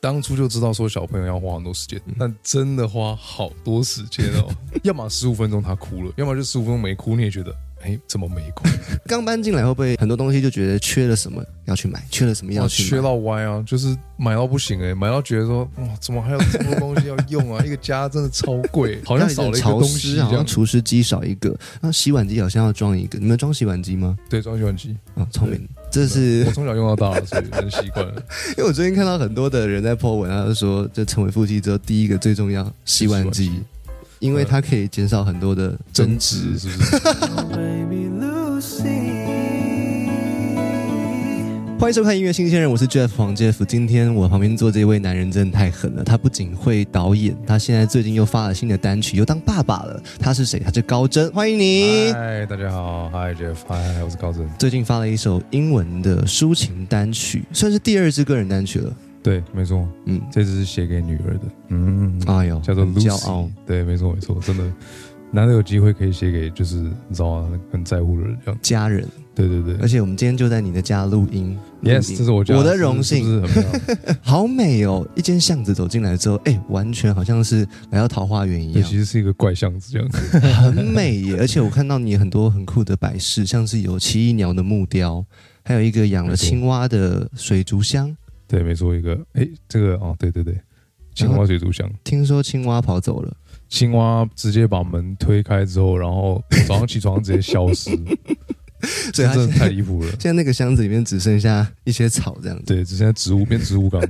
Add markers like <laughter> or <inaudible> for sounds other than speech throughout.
当初就知道说小朋友要花很多时间，但真的花好多时间哦。<laughs> 要么十五分钟他哭了，要么就十五分钟没哭，你也觉得哎怎么没空？<laughs> 刚搬进来会不会很多东西就觉得缺了什么要去买，<laughs> 缺了什么要去买？缺到歪啊，就是买到不行哎，买到觉得说哇怎么还有这么多东西要用啊？<laughs> 一个家真的超贵，好像少了一个东西，好像除湿机少一个，那洗碗机好像要装一个。你们装洗碗机吗？对，装洗碗机啊，聪明。这是我从小用到大，所以很习惯了。因为我最近看到很多的人在 po 文，他就说，这成为夫妻之后，第一个最重要洗碗机，因为它可以减少很多的争执，是不是？欢迎收看音乐新鲜人，我是 Jeff 黄 Jeff。今天我旁边坐这位男人真的太狠了，他不仅会导演，他现在最近又发了新的单曲，又当爸爸了。他是谁？他是高真，欢迎你。嗨，大家好，Hi Jeff，Hi，我是高真。最近发了一首英文的抒情单曲，算是第二支个人单曲了。对，没错，嗯，这只是写给女儿的，嗯，哎呦，叫做 Lucy。对，没错，没错，真的。<laughs> 难得有机会可以写给就是你知道吗？很在乎的人，这样家人。对对对，而且我们今天就在你的家录音。Yes，这是我我的荣幸。<laughs> 好美哦！一间巷子走进来之后，哎，完全好像是来到桃花源一样。其实是一个怪巷子，这样 <laughs> 很美耶。而且我看到你很多很酷的摆饰，像是有奇异鸟的木雕，还有一个养了青蛙的水族箱。对，没错，一个哎，这个哦，对对对，青蛙水族箱。听说青蛙跑走了。青蛙直接把门推开之后，然后早上起床直接消失，<laughs> 这真的太离谱了。现在那个箱子里面只剩下一些草这样子，对，只剩下植物变植物缸。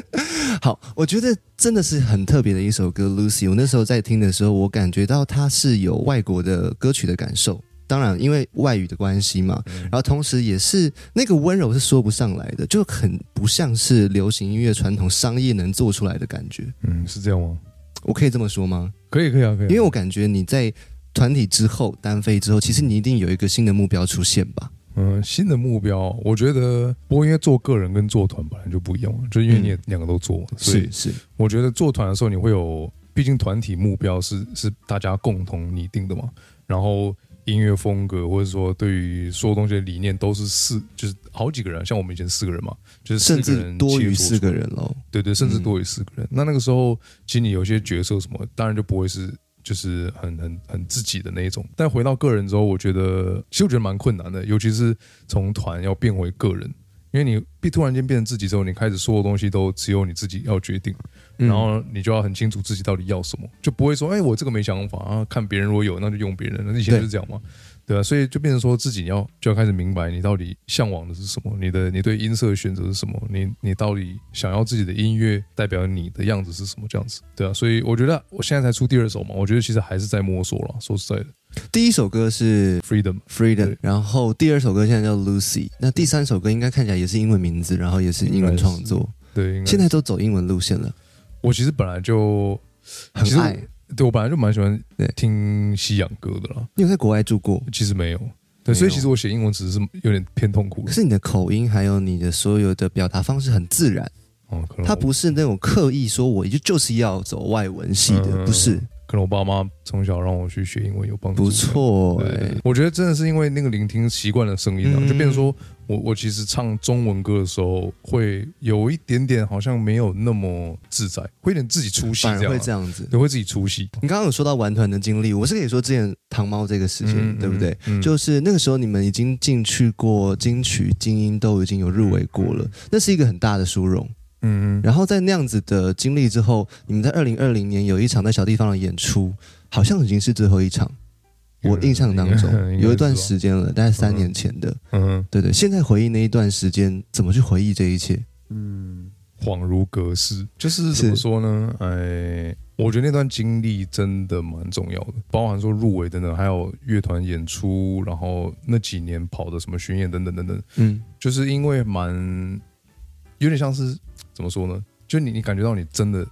<laughs> 好，我觉得真的是很特别的一首歌《Lucy》。我那时候在听的时候，我感觉到它是有外国的歌曲的感受，当然因为外语的关系嘛，然后同时也是那个温柔是说不上来的，就很不像是流行音乐传统商业能做出来的感觉。嗯，是这样吗？我可以这么说吗？可以，可以啊，可以。因为我感觉你在团体之后单飞之后，其实你一定有一个新的目标出现吧？嗯，新的目标，我觉得，不过因为做个人跟做团本来就不一样嘛，就因为你两个都做，是是。我觉得做团的时候，你会有，毕竟团体目标是是大家共同拟定的嘛。然后音乐风格或者说对于所有东西的理念都是四，就是好几个人，像我们以前四个人嘛，就是甚至多于四个人喽。对对，甚至多于四个人。那那个时候，其实你有些角色什么，当然就不会是。就是很很很自己的那一种，但回到个人之后，我觉得其实我觉得蛮困难的，尤其是从团要变回个人，因为你必突然间变成自己之后，你开始所有东西都只有你自己要决定，然后你就要很清楚自己到底要什么，就不会说哎我这个没想法啊，看别人如果有那就用别人，那以前就是这样嘛。对啊，所以就变成说自己要就要开始明白你到底向往的是什么，你的你对音色的选择是什么，你你到底想要自己的音乐代表你的样子是什么这样子？对啊，所以我觉得我现在才出第二首嘛，我觉得其实还是在摸索了。说实在的，第一首歌是 Freedom Freedom，然后第二首歌现在叫 Lucy，那第三首歌应该看起来也是英文名字，然后也是英文创作。对，现在都走英文路线了。我其实本来就很爱。对，我本来就蛮喜欢听西洋歌的啦。你有在国外住过？其实没有。对，所以其实我写英文只是有点偏痛苦。可是你的口音还有你的所有的表达方式很自然。哦，可能他不是那种刻意说我就就是要走外文系的，不是。可能我爸妈从小让我去学英文有帮助。不错，哎，我觉得真的是因为那个聆听习惯了声音啊，就变成说我我其实唱中文歌的时候会有一点点好像没有那么自在，会有点自己出戏，会这样子，也会自己出戏。你刚刚有说到玩团的经历，我是跟你说之前糖猫这个事情，对不对？就是那个时候你们已经进去过金曲精英，都已经有入围过了，那是一个很大的殊荣。嗯，然后在那样子的经历之后，你们在二零二零年有一场在小地方的演出，好像已经是最后一场。我印象当中有一段时间了，大概三年前的。嗯，对对。现在回忆那一段时间，怎么去回忆这一切？嗯，恍如隔世。就是怎么说呢？哎，我觉得那段经历真的蛮重要的，包含说入围等等，还有乐团演出，然后那几年跑的什么巡演等等等等。嗯，就是因为蛮有点像是。怎么说呢？就你，你感觉到你真的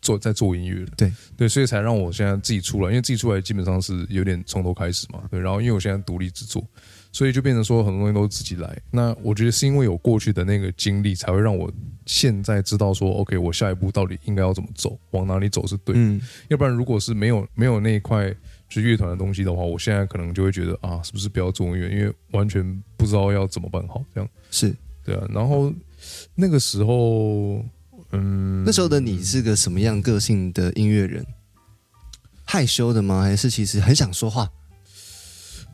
做在做音乐了，对对，所以才让我现在自己出来，因为自己出来基本上是有点从头开始嘛，对。然后因为我现在独立制作，所以就变成说很多东西都自己来。那我觉得是因为有过去的那个经历，才会让我现在知道说，OK，我下一步到底应该要怎么走，往哪里走是对。嗯，要不然如果是没有没有那一块就是乐团的东西的话，我现在可能就会觉得啊，是不是不要做音乐？因为完全不知道要怎么办好，这样是对啊。然后。那个时候，嗯，那时候的你是个什么样个性的音乐人？害羞的吗？还是其实很想说话？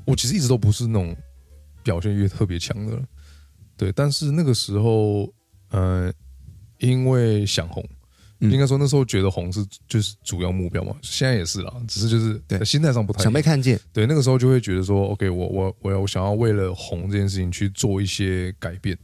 我其实一直都不是那种表现欲特别强的，对。但是那个时候，呃，因为想红，应该说那时候觉得红是就是主要目标嘛。现在也是啦，只是就是对心态上不太想被看见。对，那个时候就会觉得说，OK，我我我要我想要为了红这件事情去做一些改变。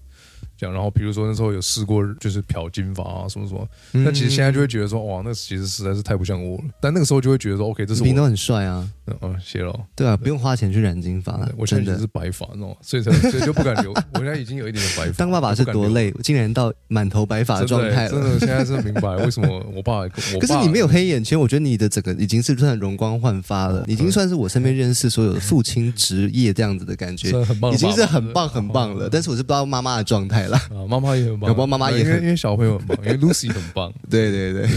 这样，然后比如说那时候有试过，就是漂金发啊，什么什么。那其实现在就会觉得说，哇，那其实实在是太不像我了。但那个时候就会觉得说，OK，这是平都很帅啊。嗯，谢了。对啊，不用花钱去染金发了。我现在是白发，哦，所以才所以就不敢留。我现在已经有一点点白发。当爸爸是多累，竟然到满头白发的状态了。<laughs> 真的，现在是明白为什么我爸。可是你没有黑眼圈，我觉得你的整个已经是算容光焕发了，已经算是我身边认识所有的父亲职业这样子的感觉，已经是很棒很棒了。但是我是不知道妈妈的状态了。啊，妈妈也。宝宝妈妈也很，因为小朋友很棒，因为 <laughs> Lucy 很棒。对对对，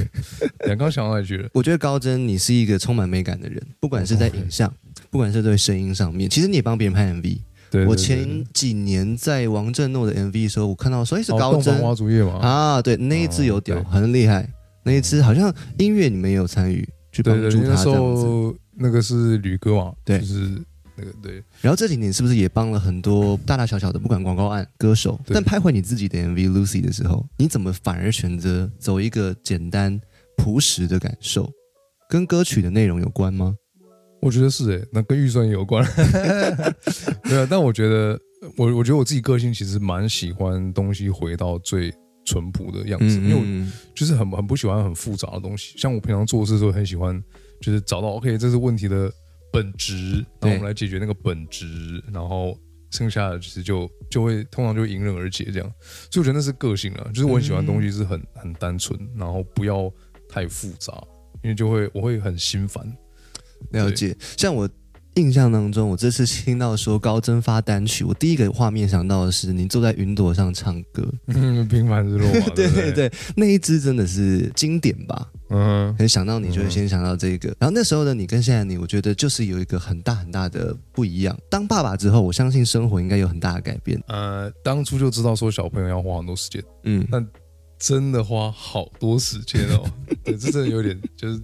刚刚想到一句，我觉得高真你是一个充满美感的人，不管是在影像，不管是对声音上面，其实你也帮别人拍 MV。对，我前几年在王振诺的 MV 的时候，我看到说，哎，是高真花烛夜嘛？啊，对，那一支有屌，很厉害。那一支好像音乐你们也有参与，去帮助他这样子。那个是吕哥嘛？对，就是。那个对，然后这几年是不是也帮了很多大大小小的不管广告案、歌手？但拍回你自己的 MV Lucy 的时候，你怎么反而选择走一个简单朴实的感受？跟歌曲的内容有关吗？我觉得是诶，那跟预算也有关。<laughs> 对啊，但我觉得我我觉得我自己个性其实蛮喜欢东西回到最淳朴的样子，因为我就是很很不喜欢很复杂的东西。像我平常做事的时候，很喜欢就是找到 OK，这是问题的。本质，然后我们来解决那个本质，然后剩下的其实就就会通常就迎刃而解这样，所以我觉得那是个性啊，就是我很喜欢东西是很很单纯，然后不要太复杂，因为就会我会很心烦。了解，像我。印象当中，我这次听到说高真发单曲，我第一个画面想到的是你坐在云朵上唱歌，嗯平凡日落。<laughs> 对对对，那一支真的是经典吧？嗯，很想到你就会先想到这个。然后那时候的你跟现在你，我觉得就是有一个很大很大的不一样。当爸爸之后，我相信生活应该有很大的改变。呃，当初就知道说小朋友要花很多时间，嗯，但真的花好多时间哦。<laughs> 对，这真的有点就是。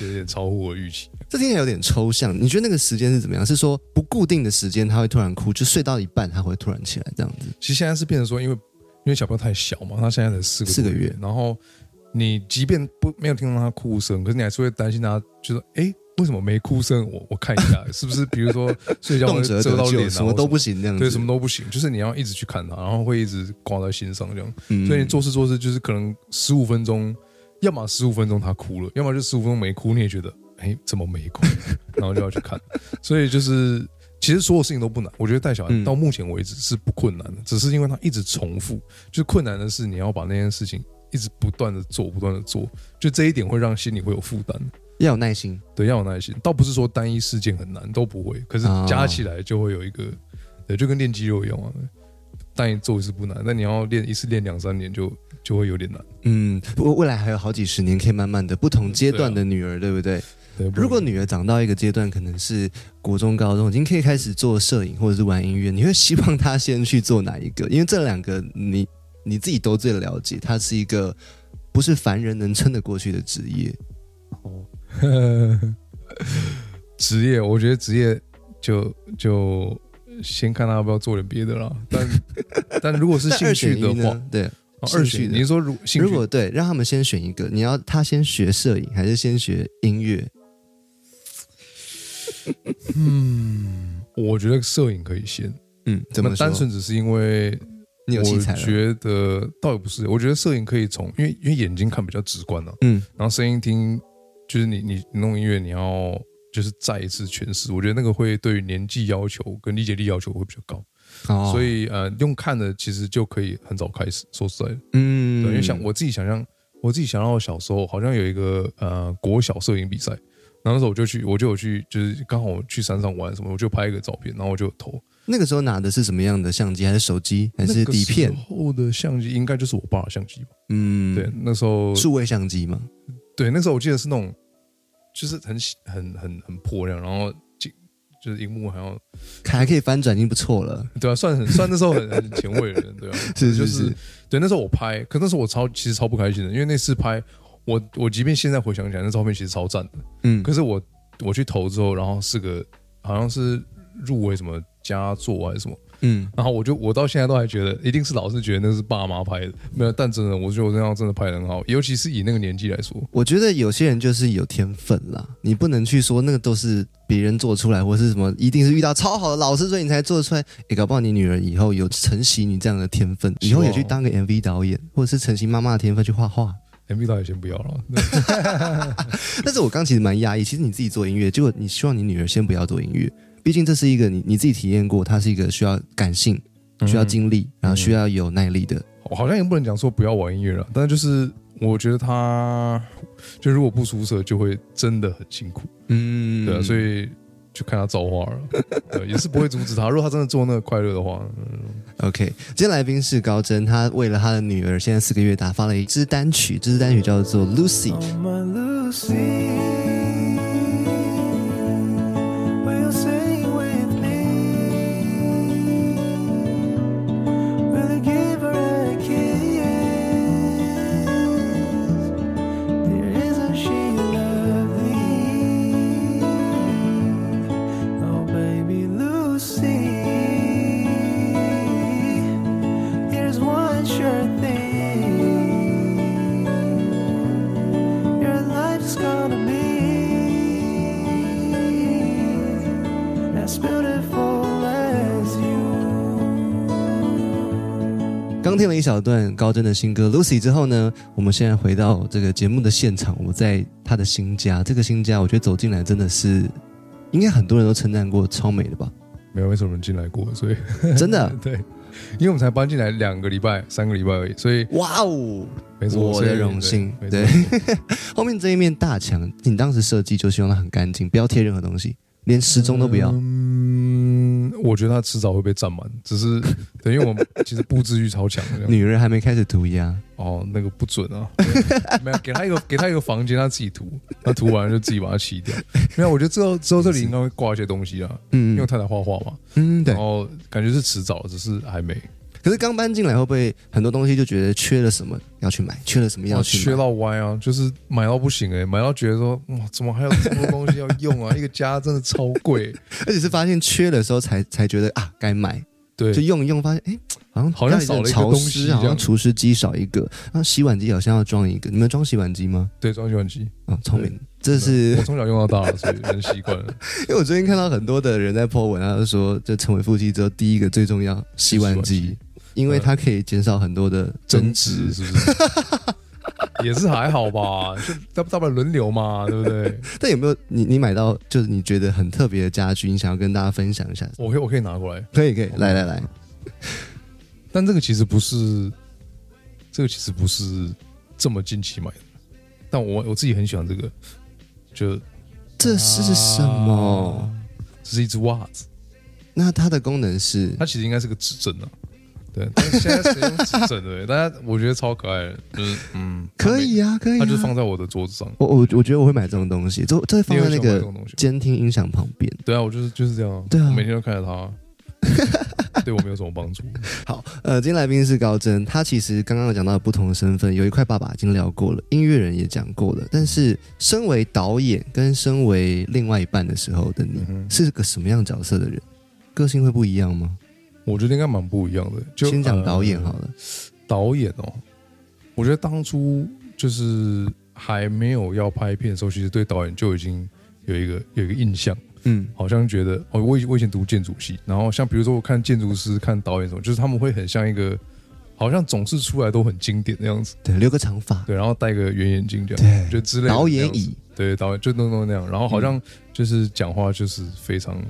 有点超乎我预期，这听起来有点抽象。你觉得那个时间是怎么样？是说不固定的时间，他会突然哭，就睡到一半他会突然起来这样子？其实现在是变成说，因为因为小朋友太小嘛，他现在才四个四个月，然后你即便不没有听到他哭声，可是你还是会担心他，就说哎，为什么没哭声？我我看一下，是不是比如说睡觉会遮到脸，什么都不行这样子？对，什么都不行，就是你要一直去看他，然后会一直挂在心上这样。所以你做事做事就是可能十五分钟，要么十五分钟他哭了，要么就十五分钟没哭，你也觉得。哎，怎么没哭？<laughs> 然后就要去看，所以就是其实所有事情都不难。我觉得带小孩到目前为止是不困难的，只是因为他一直重复。就是困难的是你要把那件事情一直不断的做，不断的做，就这一点会让心里会有负担。要有耐心，对，要有耐心。倒不是说单一事件很难，都不会。可是加起来就会有一个，对，就跟练肌肉一样啊。单一做一次不难，但你要练一次练两三年就就会有点难。嗯，不过未来还有好几十年，可以慢慢的不同阶段的女儿，对不对？如果女儿长到一个阶段，可能是国中、高中，已经可以开始做摄影或者是玩音乐，你会希望她先去做哪一个？因为这两个你你自己都最了解，它是一个不是凡人能撑得过去的职业。哦，<laughs> 职业，我觉得职业就就先看他要不要做点别的啦。<laughs> 但但如果是兴趣的话，对。二选，你说如如果对，让他们先选一个，你要他先学摄影还是先学音乐？嗯，我觉得摄影可以先。嗯，怎么单纯只是因为你有器材？我觉得倒也不是，我觉得摄影可以从，因为因为眼睛看比较直观呢。嗯，然后声音听，就是你你弄音乐，你要就是再一次诠释，我觉得那个会对于年纪要求跟理解力要求会比较高。所以呃，用看的其实就可以很早开始。说实在的，嗯，对，因为想我自己想象，我自己想到小时候好像有一个呃国小摄影比赛，然后那时候我就去，我就有去，就是刚好我去山上玩什么，我就拍一个照片，然后我就投。那个时候拿的是什么样的相机？还是手机？还是底片？后的相机应该就是我爸的相机吧。嗯，对，那时候数位相机嘛。对，那时候我记得是那种，就是很很很很破亮，然后。就就是荧幕还要还可以翻转，已经不错了。对啊，算很算那时候很很前卫的人，对啊，<laughs> 是是是，对，那时候我拍，可那时候我超其实超不开心的，因为那次拍我我即便现在回想起来，那照片其实超赞的，嗯，可是我我去投之后，然后是个好像是入围什么佳作还是什么。嗯，然后我就我到现在都还觉得，一定是老是觉得那是爸妈拍的，没有。但真的，我觉得我这样真的拍的很好，尤其是以那个年纪来说。我觉得有些人就是有天分啦，你不能去说那个都是别人做出来，或是什么，一定是遇到超好的老师，所以你才做出来。也，搞不好你女儿以后有承袭你这样的天分，以后也去当个 MV 导演，或者是承袭妈妈的天分去画画。MV 导演先不要了。<laughs> 但是我刚其实蛮压抑，其实你自己做音乐，结果你希望你女儿先不要做音乐。毕竟这是一个你你自己体验过，它是一个需要感性、需要精力，然后需要有耐力的。我好像也不能讲说不要玩音乐了，但是就是我觉得他就如果不出色，就会真的很辛苦。嗯，对啊，所以就看他造化了，<laughs> 也是不会阻止他。如果他真的做那个快乐的话，OK。今天来宾是高真，他为了他的女儿，现在四个月大，发了一支单曲，这支单曲叫做 Lucy。刚听了一小段高真的新歌《Lucy》之后呢，我们现在回到这个节目的现场。我在他的新家，这个新家我觉得走进来真的是，应该很多人都称赞过超美的吧？没有，为什么人进来过，所以 <laughs> 真的对，因为我们才搬进来两个礼拜、三个礼拜而已，所以哇哦，没错，我的荣幸。对，<laughs> 后面这一面大墙，你当时设计就希望它很干净，不要贴任何东西，连时钟都不要。我觉得他迟早会被占满，只是 <laughs> 等于我们其实布置欲超强。女人还没开始涂鸦哦，那个不准啊！没有给他一个 <laughs> 给他一个房间，他自己涂，他涂完就自己把它洗掉。没有，我觉得之后之后这里应该会挂一些东西啊，嗯，因为太太画画嘛，嗯，对，然后感觉是迟早，只是还没。可是刚搬进来会不会很多东西就觉得缺了什么要去买，缺了什么要去缺到歪啊，就是买到不行哎，买到觉得说哇，怎么还有这么多东西要用啊？一个家真的超贵，<laughs> 而且是发现缺的时候才才觉得啊该买，对，就用一用发现哎，好像好像少了一个东西，好像除湿机少一个，然后洗碗机好像要装一个，你们装洗碗机吗？对，装洗碗机。啊，聪明，这是我从小用到大了，所以很习惯了。<laughs> 因为我最近看到很多的人在 po 文，他就说，就成为夫妻之后第一个最重要洗碗机。因为它可以减少很多的争执，是不是？<laughs> 也是还好吧，就大大不了轮流嘛，对不对？<laughs> 但有没有你你买到就是你觉得很特别的家具，你想要跟大家分享一下？我可以我可以拿过来，可以可以，来来来。但这个其实不是，这个其实不是这么近期买的。但我我自己很喜欢这个，就这是什么？这是一只袜子。那它的功能是？它其实应该是个指针啊。对，但是现在谁用指针的？大家我觉得超可爱，就是嗯，可以啊，可以，它就放在我的桌子上。我我我觉得我会买这种东西，就这放在那个监听音响旁边。对啊，我就是就是这样。对啊，每天都看着它，<laughs> 对我没有什么帮助。<laughs> 好，呃，今天来宾是高真，他其实刚刚有讲到不同的身份，有一块爸爸已经聊过了，音乐人也讲过了，但是身为导演跟身为另外一半的时候的你，是个什么样角色的人？个性会不一样吗？我觉得应该蛮不一样的。就先讲导演好了。导演哦，我觉得当初就是还没有要拍片的时候，其实对导演就已经有一个有一个印象。嗯，好像觉得哦，我以我以前读建筑系，然后像比如说我看建筑师、看导演什么，就是他们会很像一个，好像总是出来都很经典的样子。对，留个长发，对，然后戴个圆眼镜这样，对，就之类。导演椅，对，导演就弄弄那样，然后好像就是讲话就是非常。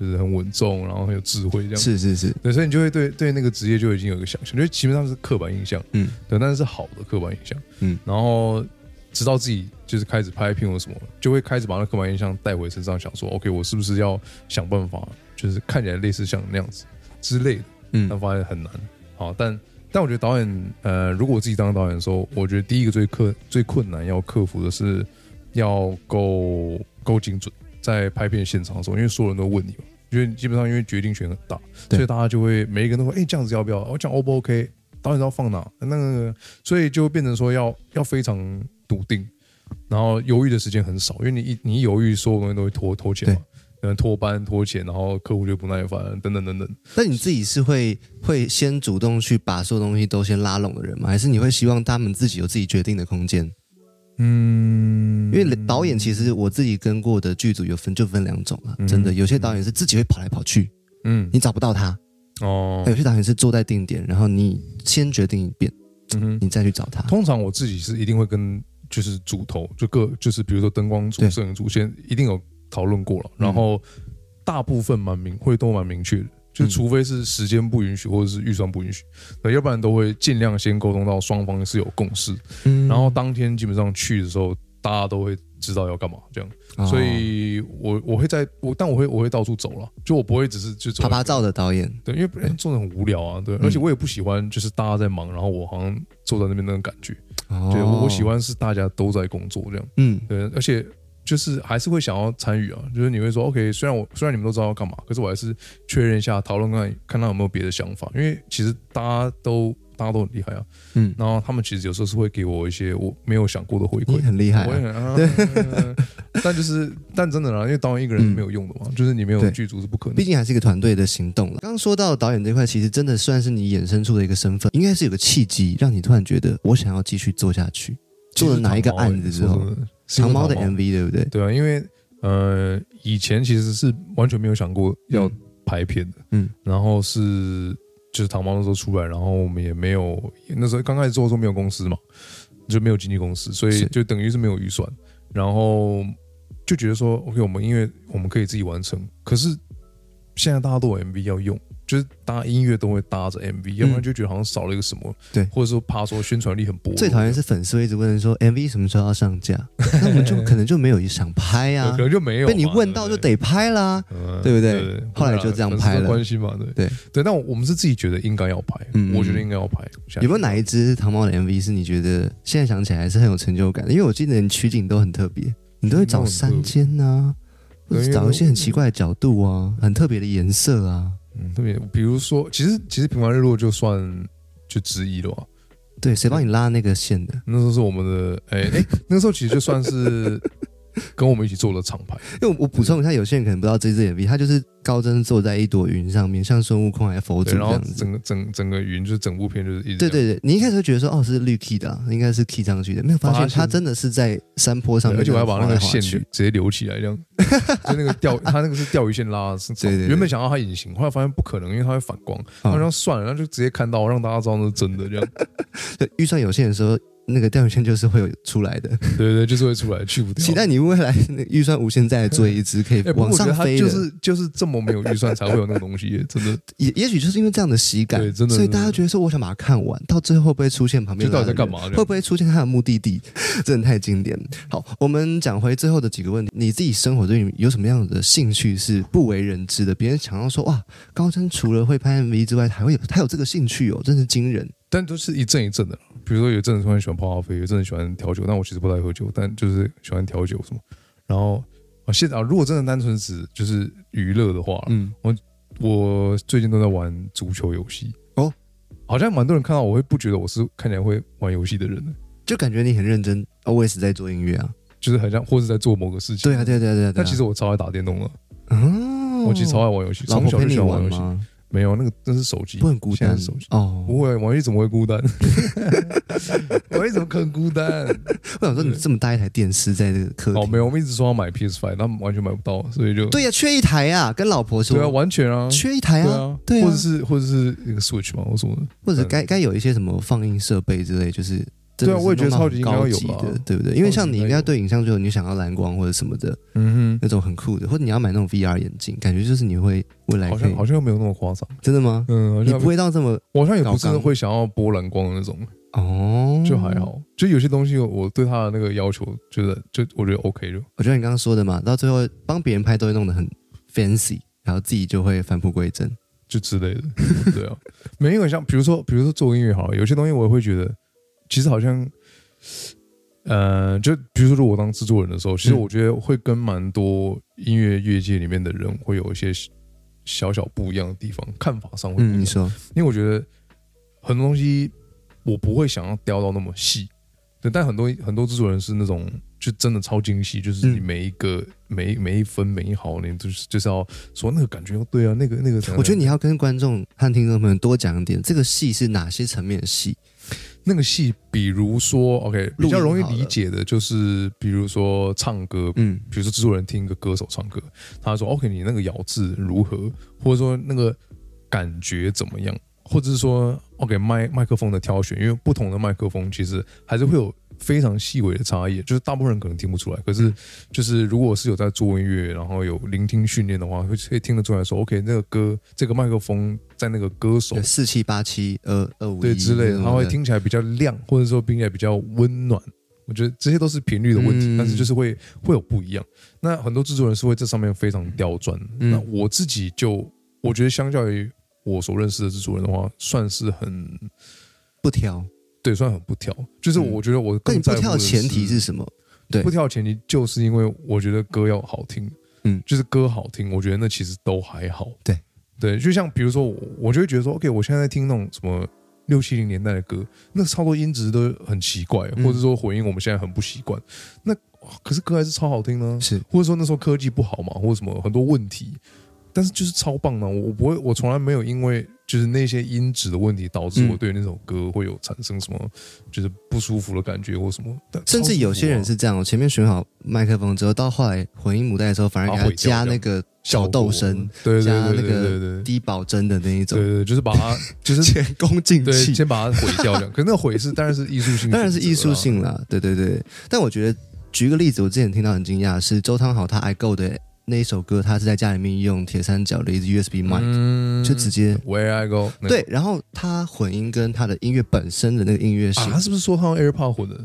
就是很稳重，然后很有智慧，这样是是是，对，所以你就会对对那个职业就已经有一个想象，觉得基本上是刻板印象，嗯，对，但是是好的刻板印象，嗯，然后直到自己就是开始拍片或什么，就会开始把那刻板印象带回身上，想说，OK，我是不是要想办法，就是看起来类似像那样子之类的，嗯，但发现很难，好，但但我觉得导演，呃，如果我自己当导演的时候，我觉得第一个最克最困难要克服的是要够够精准。在拍片现场的时候，因为所有人都问你嘛，因为基本上因为决定权很大，所以大家就会每一个人都会，哎，这样子要不要？我讲 O 不 OK？导演要放哪？那个，所以就变成说要要非常笃定，然后犹豫的时间很少，因为你一你一犹豫，所有东西都会拖拖钱嘛，嗯，拖班拖钱，然后客户就不耐烦，等等等等。那你自己是会会先主动去把所有东西都先拉拢的人吗？还是你会希望他们自己有自己决定的空间？嗯，因为导演其实我自己跟过的剧组有分就分两种了，真的有些导演是自己会跑来跑去，嗯，你找不到他。哦，有些导演是坐在定点，然后你先决定一遍，嗯，你再去找他。通常我自己是一定会跟就是主头，就各就是比如说灯光组、摄影组先一定有讨论过了，然后大部分蛮明会都蛮明确的，就除非是时间不允许或者是预算不允许，那要不然都会尽量先沟通到双方是有共识，嗯，然后当天基本上去的时候，大家都会。知道要干嘛，这样，所以我我会在我，但我会我会到处走了，就我不会只是就拍拍照的导演，对，因为做的很无聊啊，对，而且我也不喜欢就是大家在忙，然后我好像坐在那边那种感觉，对我喜欢是大家都在工作这样，嗯，对，而且就是还是会想要参与啊，就是你会说 OK，虽然我虽然你们都知道要干嘛，可是我还是确认一下讨论看看他有没有别的想法，因为其实大家都。大家都很厉害啊，嗯，然后他们其实有时候是会给我一些我没有想过的回馈，很厉害，我也很，对，<laughs> 但就是，但真的啦，因为导演一个人是没有用的嘛，就是你没有剧组是不可能，毕竟还是一个团队的行动了。刚刚说到导演这块，其实真的算是你衍生出的一个身份，应该是有个契机让你突然觉得我想要继续做下去。做了哪一个案子之后，长毛的 MV 对不对？对啊，因为呃，以前其实是完全没有想过要拍片的，嗯，然后是。就是长毛那时候出来，然后我们也没有那时候刚开始做的时候没有公司嘛，就没有经纪公司，所以就等于是没有预算，然后就觉得说，OK，我们因为我们可以自己完成，可是现在大家都有 MV 要用。就是搭音乐都会搭着 MV，要不然就觉得好像少了一个什么，对，或者说怕说宣传力很薄。最讨厌是粉丝会一直问说 MV 什么时候要上架，<laughs> 那我们就 <laughs> 可能就没有想拍啊，<laughs> 可能就没有被你问到就得拍啦，对不对？后来就这样拍了，关系嘛，对对对。但我们是自己觉得应该要拍，我觉得应该要拍。有没有哪一支糖猫的 MV 是你觉得现在想起来还是很有成就感的？因为我记得你取景都很特别，你都会找山间啊，或者找一些很奇怪的角度啊，很特别的颜色啊。嗯，特别，比如说，其实其实平凡日落就算就之一了吧？对，谁帮你拉那个线的？那时候是我们的，哎哎，那个时候其实就算是。<laughs> 跟我们一起做了厂牌，因为我补充一下，有些人可能不知道这支 MV，它就是高真坐在一朵云上面，像孙悟空还是佛祖这样子，整个整整个云就是整部片就是一直。对对对，你一开始会觉得说哦是绿 key 的，应该是 key 上去的，没有发现它真的是在山坡上面，而且我还把那个线直接留起来，这样就那个钓，<laughs> 它那个是钓鱼线拉，是对对。原本想要它隐形，后来发现不可能，因为它会反光，好像算了，那就直接看到，让大家知道那是真的这样。<laughs> 对，预算有限的时候。那个钓鱼线就是会有出来的，对对，就是会出来，去不掉。期待你未来预算无限，再做一只可以 <laughs> 往上飞的。就是就是这么没有预算才会有那个东西，真的。也 <laughs> 也许就是因为这样的喜感，真的。所以大家觉得说，我想把它看完，到最后会不会出现旁边？到底在干嘛？会不会出现他的目的地？<laughs> 真的太经典。好，我们讲回最后的几个问题。你自己生活中有什么样的兴趣是不为人知的？别人想要说哇，高真除了会拍 MV 之外，还会有他有这个兴趣哦，真是惊人。但都是一阵一阵的，比如说有阵子突然喜欢泡咖啡，有阵子喜欢调酒，但我其实不太喝酒，但就是喜欢调酒什么。然后啊，现在啊，如果真的单纯只就是娱乐的话，嗯，我我最近都在玩足球游戏哦，好像蛮多人看到我会不觉得我是看起来会玩游戏的人呢，就感觉你很认真。，always 在做音乐啊，就是很像或是在做某个事情。对啊，对对对对。但其实我超爱打电动了，哦，我其实超爱玩游戏，从小就喜欢玩游戏。没有那个，那是手机，不很孤单。手机哦，不会，王一怎么会孤单？<laughs> 王一怎么可能孤单？我想说，你这么大一台电视在这个客厅，哦，没有，我们一直说要买 PS Five，但完全买不到，所以就对呀，缺一台啊，跟老婆说，对啊，完全啊，缺一台啊，对啊，或者是或者是一个 Switch 嘛，我说，或者该该有一些什么放映设备之类，就是。对啊，我也觉得超级高级的，对不对？因为像你应该对影像就你想要蓝光或者什么的，嗯哼，那种很酷的，或者你要买那种 VR 眼镜，感觉就是你会未来好像好像又没有那么夸张，真的吗？嗯，你不会到这么，我好像也不是会想要播蓝光的那种。哦，就还好，就有些东西我对他的那个要求，觉得就我觉得 OK 就。我觉得你刚刚说的嘛，到最后帮别人拍都会弄得很 fancy，然后自己就会返璞归真，就之类的，对啊，没有像比如说比如说做音乐好了，有些东西我也会觉得，其实好像。呃，就比如说，如果当制作人的时候，其实我觉得会跟蛮多音乐乐界里面的人会有一些小小不一样的地方，看法上会不一样。你说，因为我觉得很多东西我不会想要雕到那么细，对，但很多很多制作人是那种就真的超精细，就是你每一个每每一分每一毫，你就是就是要说那个感觉要对啊，那个那个。我觉得你要跟观众和听众朋友多讲一点，这个戏是哪些层面的戏。那个戏，比如说，OK，比较容易理解的就是，比如说唱歌，嗯，比如说制作人听一个歌手唱歌，他说，OK，你那个咬字如何，或者说那个感觉怎么样，或者是说，OK，麦麦克风的挑选，因为不同的麦克风其实还是会有。非常细微的差异，就是大部分人可能听不出来。可是，就是如果是有在做音乐，然后有聆听训练的话，会可以听得出来说，OK，那个歌这个麦克风在那个歌手四七八七二二五对之类的，它会听起来比较亮，或者说听起来比较温暖。我觉得这些都是频率的问题，但是就是会会有不一样。那很多制作人是会这上面非常刁钻。那我自己就我觉得，相较于我所认识的制作人的话，算是很不挑。对，算很不挑，就是我觉得我更不挑前提是什么？对，不挑前提就是因为我觉得歌要好听，嗯，就是歌好听，我觉得那其实都还好。对，对，就像比如说，我就会觉得说，OK，我现在在听那种什么六七零年代的歌，那超多音质都很奇怪，或者说回音我们现在很不习惯，那可是歌还是超好听呢？是，或者说那时候科技不好嘛，或者什么很多问题。但是就是超棒的，我不会，我从来没有因为就是那些音质的问题导致我对那首歌会有产生什么就是不舒服的感觉或什么。甚至有些人是这样，我前面选好麦克风之后，到后来混音母带的时候，反而给他加那个小豆声，对加那个低保真的那一种，对对，就是把它 <laughs> 就是前功尽弃，先把它毁掉这样。可那毁是当然是艺术性，当然是艺术性了，对对对。但我觉得举个例子，我之前听到很惊讶是周汤豪他 I Go 的。那一首歌，他是在家里面用铁三角的一支 USB mic，就直接 Where I Go。对，然后他混音跟他的音乐本身的那个音乐性，他是不是说他用 AirPod 混的？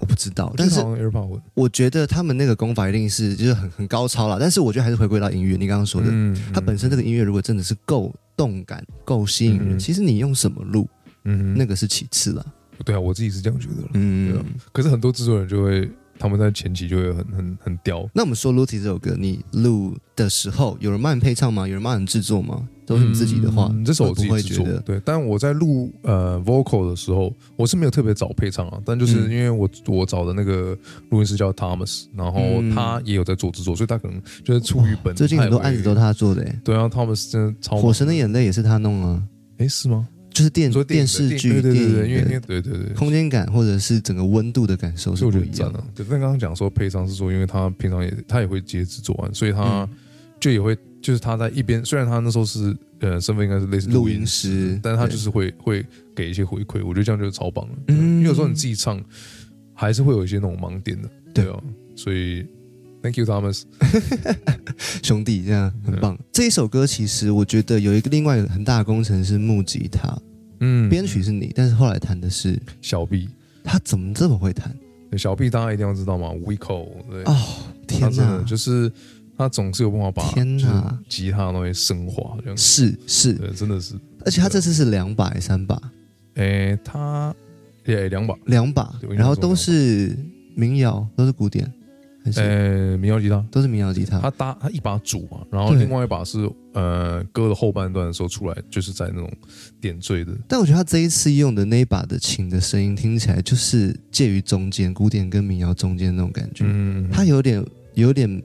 我不知道，但是 AirPod 混，我觉得他们那个功法一定是就是很很高超了。但是我觉得还是回归到音乐，你刚刚说的，它本身这个音乐如果真的是够动感、够吸引人，其实你用什么录，嗯，那个是其次了。对啊，我自己是这样觉得了。嗯，可是很多制作人就会。他们在前期就会很很很刁。那我们说《Lucy》这首歌，你录的时候有人帮你配唱吗？有人帮你制作吗？都是你自己的话，这首我自己制作。对，但我在录呃 vocal 的时候，我是没有特别找配唱啊。但就是因为我我找的那个录音师叫 Thomas，然后他也有在做制作，所以他可能就是出于本。最近很多案子都他做的。对啊，Thomas 真的超。火神的眼泪也是他弄啊？哎，是吗？就是电电视剧、电影，因为对对对，空间感或者是整个温度的感受是不一样的。对，但刚刚讲说配唱是说，因为他平常也他也会接制作完，所以他就也会就是他在一边，虽然他那时候是呃身份应该是类似录音师，但是他就是会会给一些回馈，我觉得这样就是超棒了。嗯，因为有时候你自己唱还是会有一些那种盲点的，对啊，所以 Thank you Thomas，<laughs> 兄弟，这样很棒。这一首歌其实我觉得有一个另外一个很大的工程是木吉他。嗯，编曲是你，但是后来弹的是小 B，他怎么这么会弹？小 B 大家一定要知道嘛，Vico，对。哦，天哪，就是他总是有办法把天哪。吉他东西升华，这样。是是，真的是，而且他这次是两把三把，诶，他也两把。两把，然后都是民谣，都是古典。呃，民谣吉他。都是民谣吉他，他搭他一把主嘛，然后另外一把是呃歌的后半段的时候出来，就是在那种点缀的。但我觉得他这一次用的那一把的琴的声音听起来就是介于中间，古典跟民谣中间那种感觉，嗯，他有点有点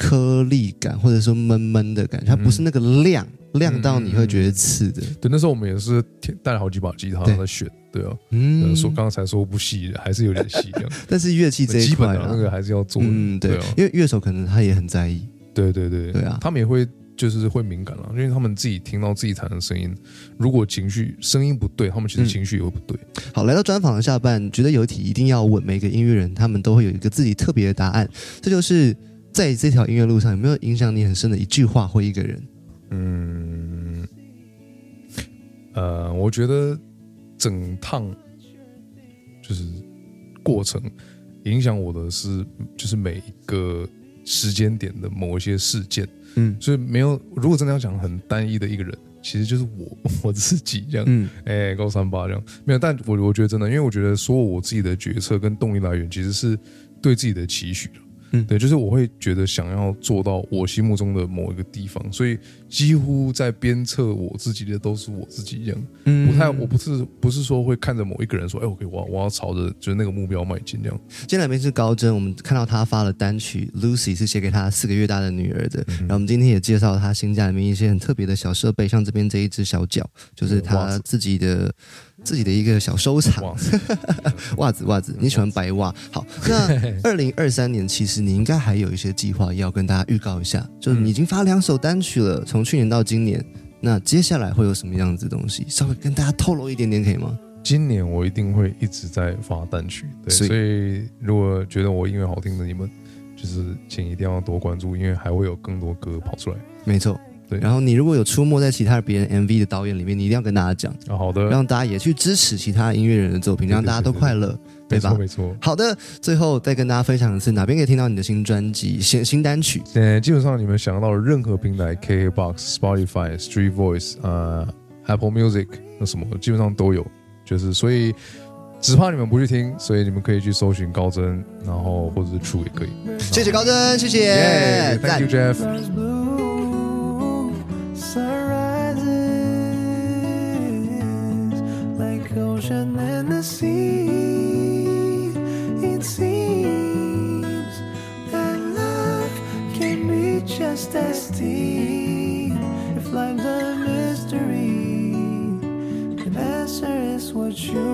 颗粒感，或者说闷闷的感觉，它不是那个亮。亮到你会觉得刺的。对，那时候我们也是带了好几把吉他在选，对啊，嗯，说刚才说不细，还是有点细这样。<laughs> 但是乐器这一块，那个还是要做，嗯，对。啊，因为乐手可能他也很在意，对对对。对啊，他们也会就是会敏感了，因为他们自己听到自己弹的声音，如果情绪声音不对，他们其实情绪也会不对。好，来到专访的下半，觉得有一题一定要问每个音乐人，他们都会有一个自己特别的答案，这就是在这条音乐路上有没有影响你很深的一句话或一个人。嗯，呃，我觉得整趟就是过程影响我的是，就是每一个时间点的某一些事件。嗯，所以没有，如果真的要讲很单一的一个人，其实就是我我自己这样，嗯，哎，高三八这样没有，但我我觉得真的，因为我觉得说我自己的决策跟动力来源，其实是对自己的期许嗯，对，就是我会觉得想要做到我心目中的某一个地方，所以几乎在鞭策我自己的都是我自己这样，嗯，不太，我不是不是说会看着某一个人说，哎，OK，我我要朝着就是那个目标迈进这样。今天来宾是高真，我们看到他发了单曲《Lucy》，是写给他四个月大的女儿的。然后我们今天也介绍他新家里面一些很特别的小设备，像这边这一只小脚，就是他自己的。自己的一个小收藏，袜子 <laughs> 袜子，<laughs> 你喜欢白袜？好，那二零二三年其实你应该还有一些计划要跟大家预告一下，就是你已经发两首单曲了，从去年到今年，那接下来会有什么样子的东西？稍微跟大家透露一点点可以吗？今年我一定会一直在发单曲，对，所以如果觉得我音乐好听的你们，就是请一定要多关注，因为还会有更多歌跑出来。没错。对，然后你如果有出没在其他别人 MV 的导演里面，你一定要跟大家讲啊，好的，让大家也去支持其他音乐人的作品，让大家都快乐，对吧？没错。好的，最后再跟大家分享一次，哪边可以听到你的新专辑、新新单曲？呃，基本上你们想到的任何平台，KKBOX、Spotify、Street Voice、呃 Apple Music 那什么，基本上都有。就是所以，只怕你们不去听，所以你们可以去搜寻高真，然后或者是 True 也可以。谢谢高真，谢谢，Thank you Jeff。Ocean and the sea. It seems that love can be just as deep. If life's a mystery, the answer is what you